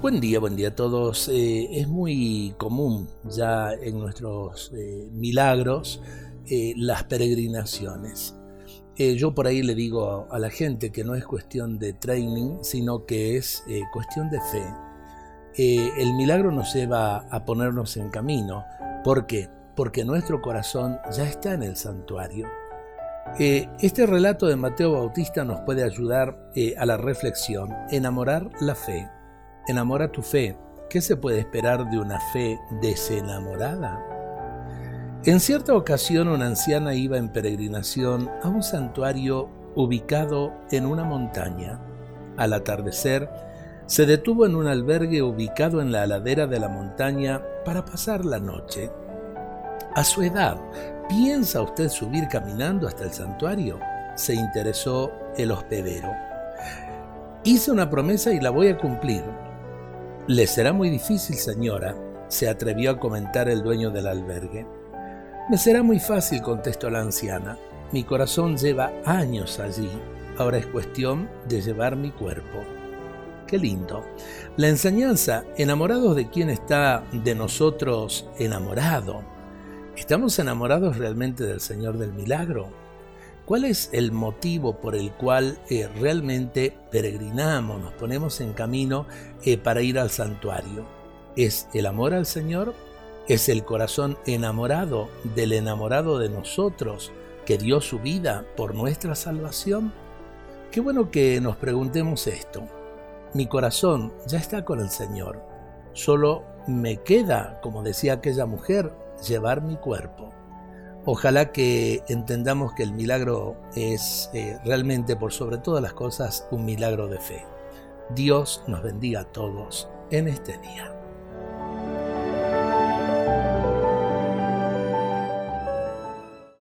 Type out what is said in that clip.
Buen día, buen día a todos. Eh, es muy común ya en nuestros eh, milagros eh, las peregrinaciones. yo por ahí le digo a la gente que no es cuestión de training, sino que es cuestión de fe. el milagro nos lleva a ponernos en camino. ¿Por qué? Porque nuestro corazón ya está en el santuario. este relato de Mateo Bautista nos puede ayudar a la reflexión, enamorar la fe Enamora tu fe. ¿Qué se puede esperar de una fe desenamorada? En cierta ocasión una anciana iba en peregrinación a un santuario ubicado en una montaña. Al atardecer, se detuvo en un albergue ubicado en la ladera de la montaña para pasar la noche. A su edad, ¿piensa usted subir caminando hasta el santuario? Se interesó el hospedero. Hice una promesa y la voy a cumplir. Le será muy difícil, señora, se atrevió a comentar el dueño del albergue. Me será muy fácil, contestó la anciana. Mi corazón lleva años allí. Ahora es cuestión de llevar mi cuerpo. Qué lindo. La enseñanza, enamorados de quien está de nosotros enamorado. ¿Estamos enamorados realmente del Señor del Milagro? ¿Cuál es el motivo por el cual eh, realmente peregrinamos, nos ponemos en camino eh, para ir al santuario? ¿Es el amor al Señor? ¿Es el corazón enamorado del enamorado de nosotros que dio su vida por nuestra salvación? Qué bueno que nos preguntemos esto. Mi corazón ya está con el Señor. Solo me queda, como decía aquella mujer, llevar mi cuerpo. Ojalá que entendamos que el milagro es eh, realmente por sobre todas las cosas un milagro de fe. Dios nos bendiga a todos en este día.